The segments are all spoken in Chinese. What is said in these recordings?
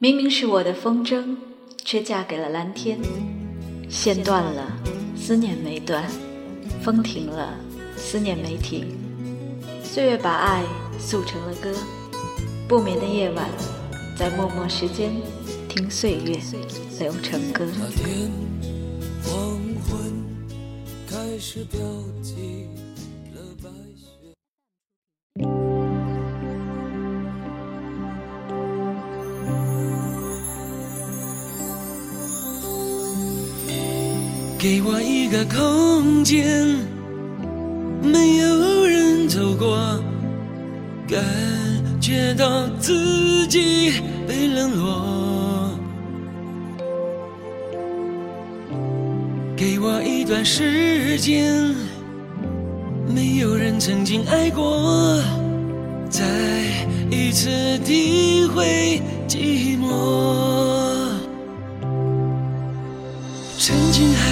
明明是我的风筝，却嫁给了蓝天。线断了，思念没断；风停了，思念没停。岁月把爱塑成了歌，不眠的夜晚，在默默时间听岁月流成歌。黄昏开始飘起给我一个空间，没有人走过，感觉到自己被冷落。给我一段时间，没有人曾经爱过，再一次体会寂寞。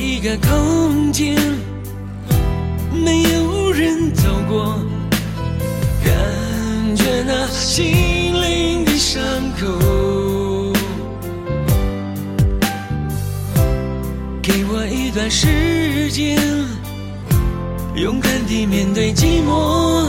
一个空间，没有人走过，感觉那心灵的伤口。给我一段时间，勇敢地面对寂寞，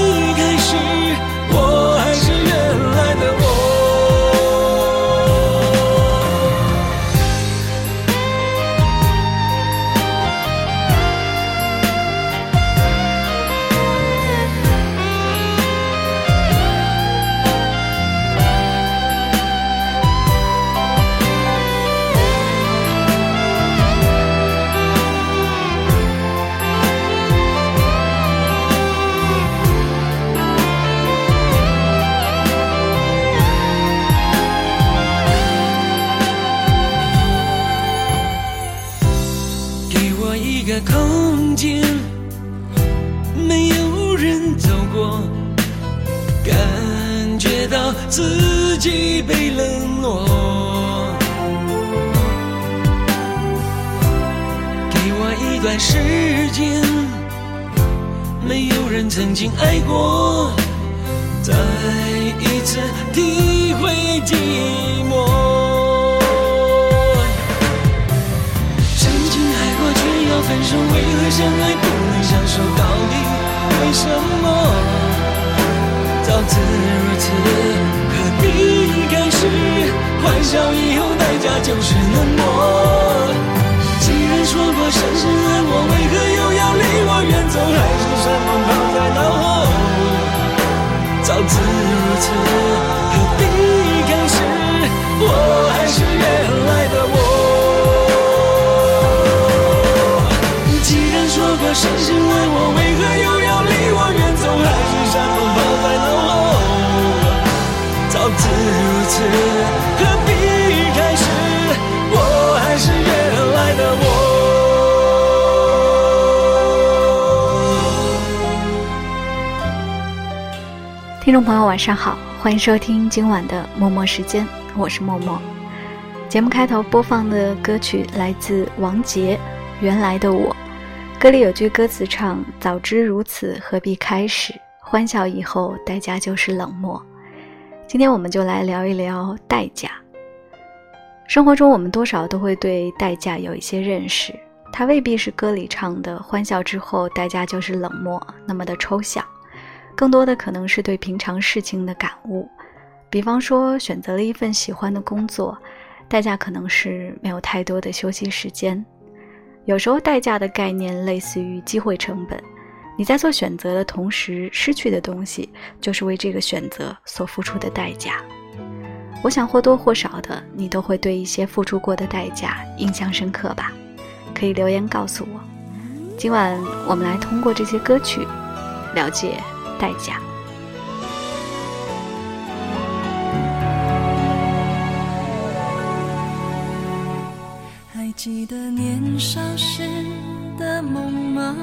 爱过，再一次体会寂寞。曾经爱过却要分手，为何相爱不能相守？到底为什么？早知如此，何必开始？欢笑以后，代价就是冷漠。既然说过深深爱我，为何又要听众朋友，晚上好，欢迎收听今晚的默默时间，我是默默。节目开头播放的歌曲来自王杰，《原来的我》。歌里有句歌词唱：“早知如此，何必开始？欢笑以后，代价就是冷漠。”今天我们就来聊一聊代价。生活中，我们多少都会对代价有一些认识，它未必是歌里唱的“欢笑之后，代价就是冷漠”那么的抽象，更多的可能是对平常事情的感悟。比方说，选择了一份喜欢的工作，代价可能是没有太多的休息时间。有时候，代价的概念类似于机会成本。你在做选择的同时，失去的东西就是为这个选择所付出的代价。我想或多或少的，你都会对一些付出过的代价印象深刻吧？可以留言告诉我。今晚我们来通过这些歌曲，了解代价。还记得年少时的梦吗？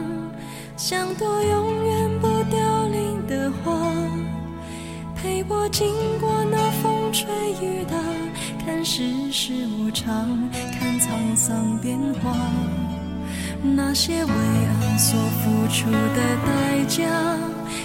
像朵永远不凋零的花，陪我经过那风吹雨打，看世事无常，看沧桑变化。那些为爱所付出的代价，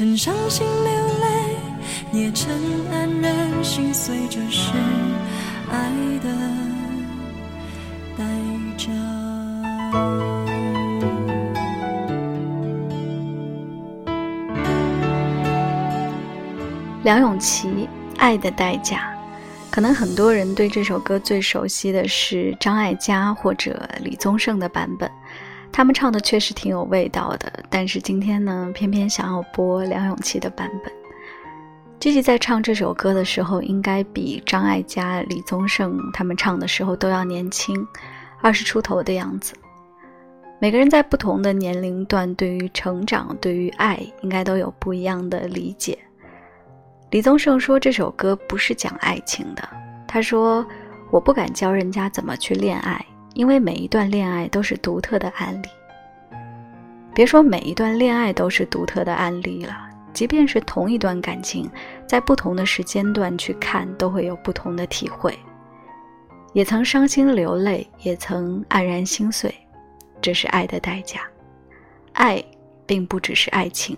曾伤心流泪，也曾黯然心碎，这是爱的代价。梁咏琪，《爱的代价》。可能很多人对这首歌最熟悉的是张艾嘉或者李宗盛的版本，他们唱的确实挺有味道的。但是今天呢，偏偏想要播梁咏琪的版本。Gigi 在唱这首歌的时候，应该比张艾嘉、李宗盛他们唱的时候都要年轻，二十出头的样子。每个人在不同的年龄段，对于成长、对于爱，应该都有不一样的理解。李宗盛说：“这首歌不是讲爱情的。”他说：“我不敢教人家怎么去恋爱，因为每一段恋爱都是独特的案例。别说每一段恋爱都是独特的案例了，即便是同一段感情，在不同的时间段去看，都会有不同的体会。也曾伤心流泪，也曾黯然心碎，这是爱的代价。爱并不只是爱情，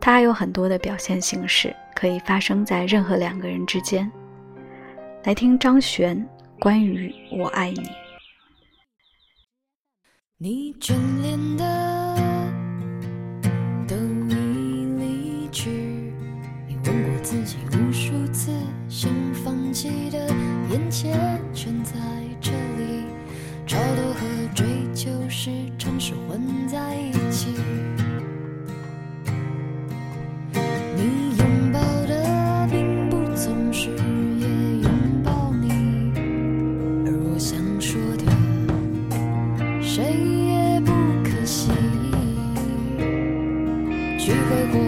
它还有很多的表现形式，可以发生在任何两个人之间。来听张悬关于我爱你。你眷恋的都已离去，你问过自己无数次，想放弃的眼前全在这里，超脱和追求时常是混在一起。谁也不可惜。去挥霍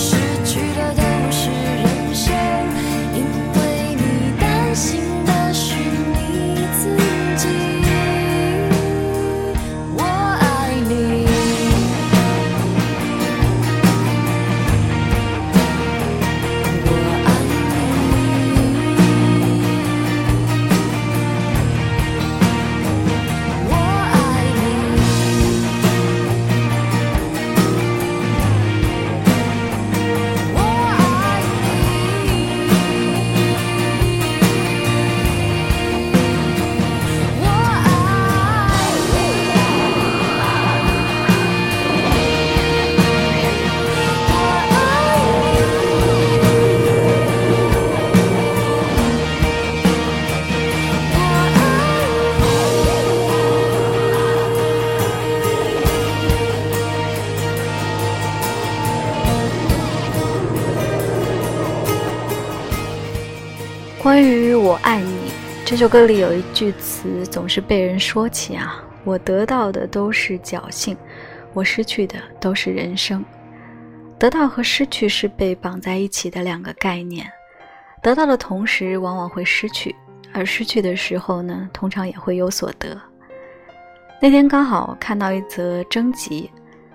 幸关于我爱你这首歌里有一句词总是被人说起啊，我得到的都是侥幸，我失去的都是人生。得到和失去是被绑在一起的两个概念，得到的同时往往会失去，而失去的时候呢，通常也会有所得。那天刚好看到一则征集，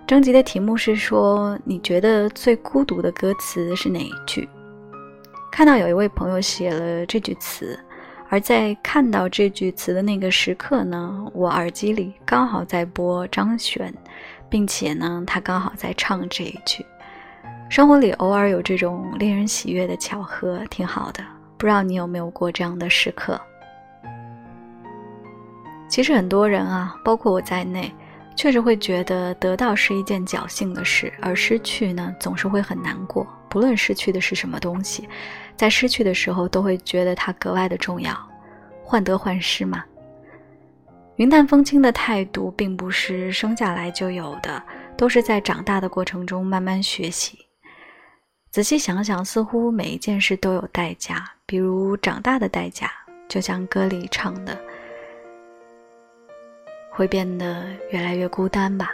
征集的题目是说你觉得最孤独的歌词是哪一句？看到有一位朋友写了这句词，而在看到这句词的那个时刻呢，我耳机里刚好在播张悬，并且呢，他刚好在唱这一句。生活里偶尔有这种令人喜悦的巧合，挺好的。不知道你有没有过这样的时刻？其实很多人啊，包括我在内，确实会觉得得到是一件侥幸的事，而失去呢，总是会很难过。不论失去的是什么东西，在失去的时候都会觉得它格外的重要。患得患失嘛。云淡风轻的态度并不是生下来就有的，都是在长大的过程中慢慢学习。仔细想想，似乎每一件事都有代价，比如长大的代价，就像歌里唱的。会变得越来越孤单吧。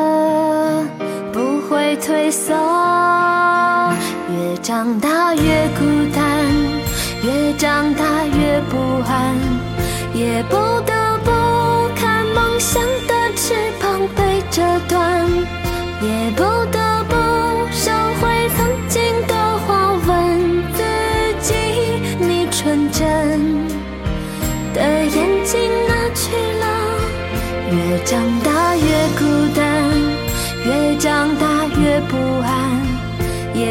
退缩。越长大越孤单，越长大越不安，也不得不看梦想的翅膀被折断，也不得。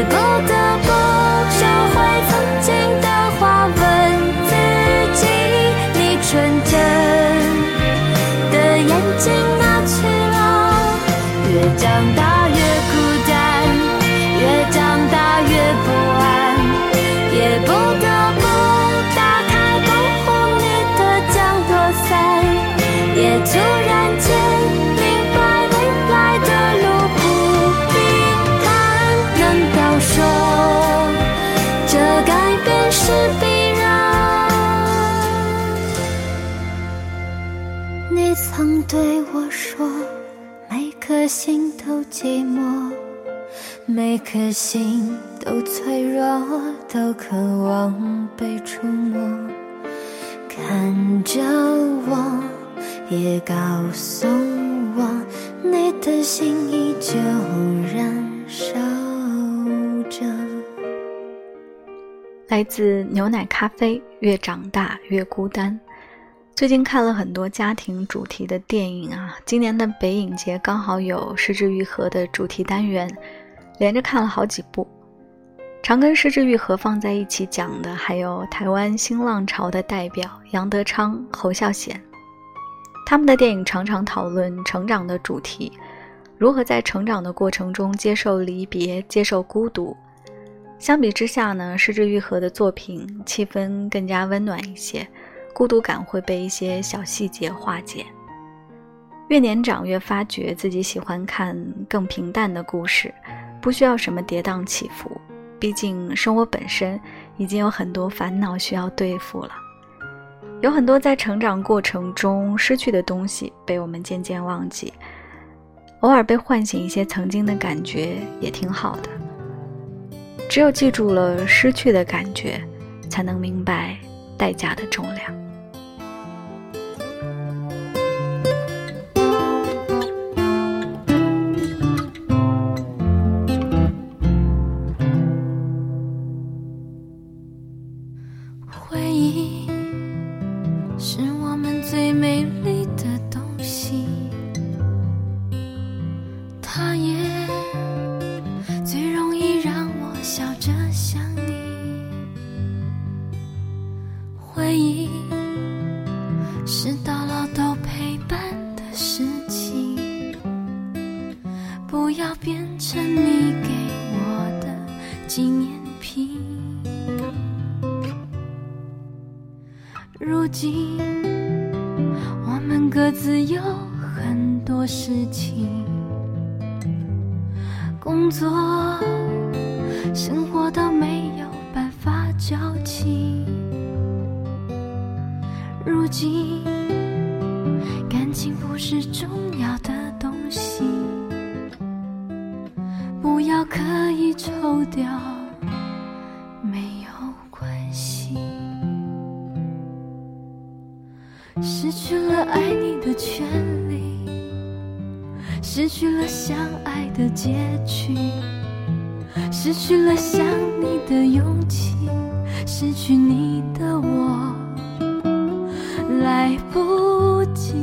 也不得不收回曾经的话问自己你纯真的眼睛哪去了越长大心都寂寞，每颗心都脆弱，都渴望被触摸。看着我，也告诉我，你的心依旧燃烧着。来自牛奶咖啡，越长大越孤单。最近看了很多家庭主题的电影啊，今年的北影节刚好有失之愈合的主题单元，连着看了好几部。常跟失之愈合放在一起讲的，还有台湾新浪潮的代表杨德昌、侯孝贤。他们的电影常常讨论成长的主题，如何在成长的过程中接受离别、接受孤独。相比之下呢，失之愈合的作品气氛更加温暖一些。孤独感会被一些小细节化解。越年长，越发觉自己喜欢看更平淡的故事，不需要什么跌宕起伏。毕竟生活本身已经有很多烦恼需要对付了。有很多在成长过程中失去的东西被我们渐渐忘记，偶尔被唤醒一些曾经的感觉也挺好的。只有记住了失去的感觉，才能明白代价的重量。失去了想你的勇气，失去你的我，来不及，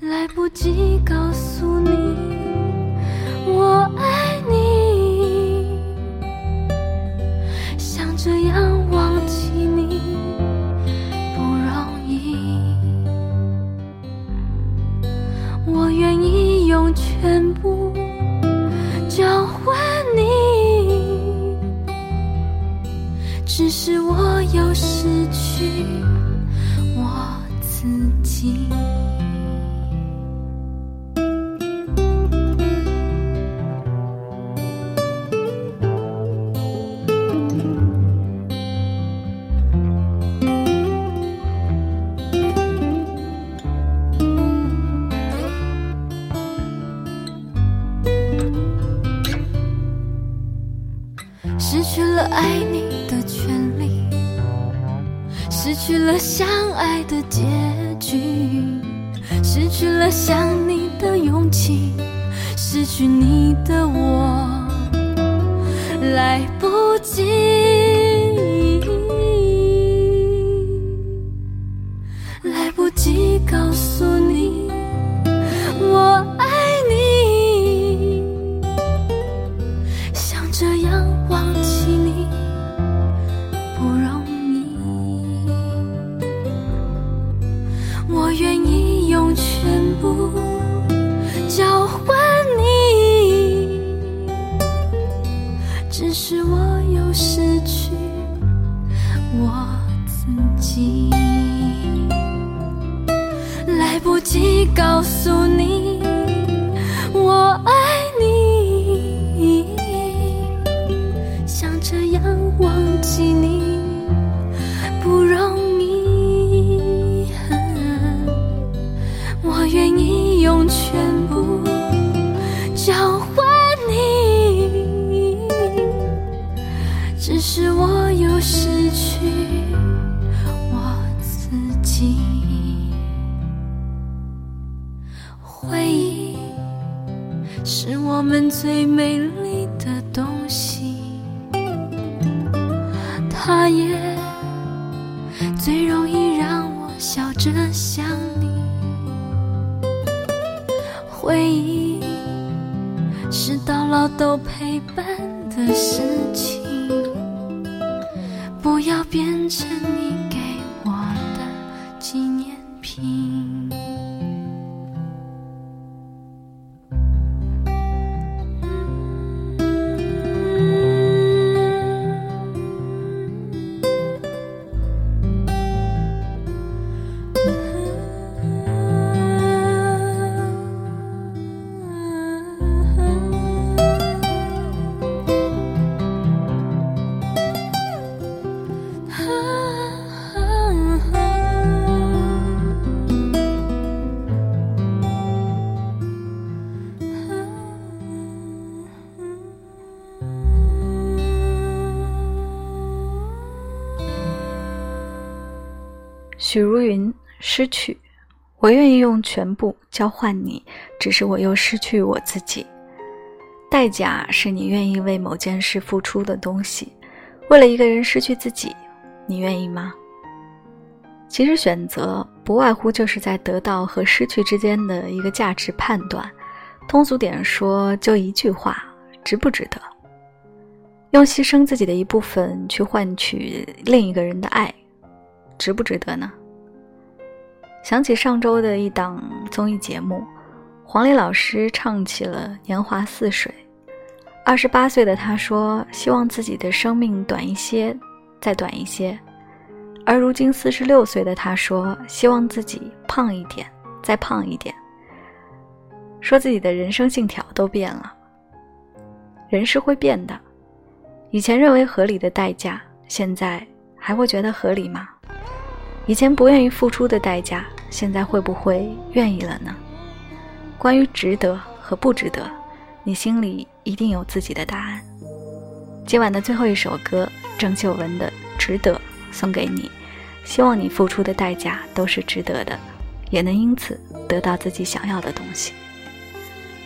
来不及告诉你。了爱你的权利，失去了相爱的结局，失去了想你的勇气，失去你的我，来不及，来不及告诉许茹芸，失去，我愿意用全部交换你，只是我又失去我自己。代价是你愿意为某件事付出的东西，为了一个人失去自己，你愿意吗？其实选择不外乎就是在得到和失去之间的一个价值判断。通俗点说，就一句话：值不值得？用牺牲自己的一部分去换取另一个人的爱，值不值得呢？想起上周的一档综艺节目，黄磊老师唱起了《年华似水》。二十八岁的他说：“希望自己的生命短一些，再短一些。”而如今四十六岁的他说：“希望自己胖一点，再胖一点。”说自己的人生信条都变了。人是会变的，以前认为合理的代价，现在还会觉得合理吗？以前不愿意付出的代价，现在会不会愿意了呢？关于值得和不值得，你心里一定有自己的答案。今晚的最后一首歌，郑秀文的《值得》送给你，希望你付出的代价都是值得的，也能因此得到自己想要的东西。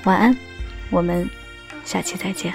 晚安，我们下期再见。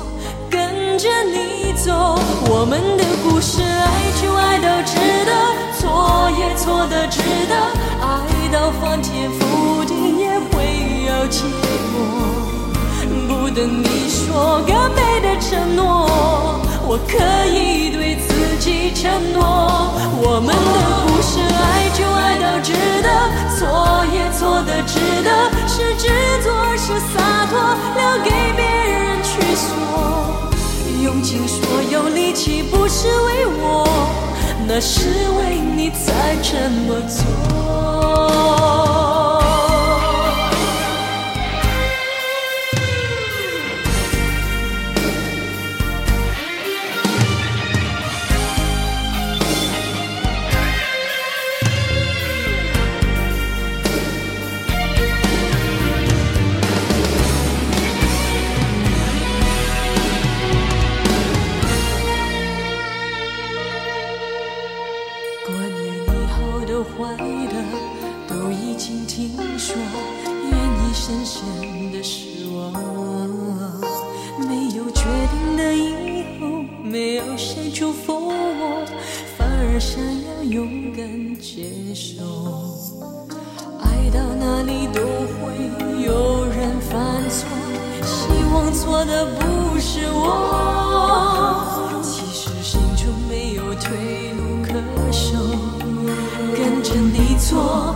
着你走，我们的故事爱就爱到值得，错也错的值得，爱到翻天覆地也会有结果。不等你说更美的承诺，我可以对自己承诺，我们的故事不是为我，那是为你才这么做。接受。爱到哪里都会有人犯错，希望错的不是我。其实心中没有退路可守，跟着你错，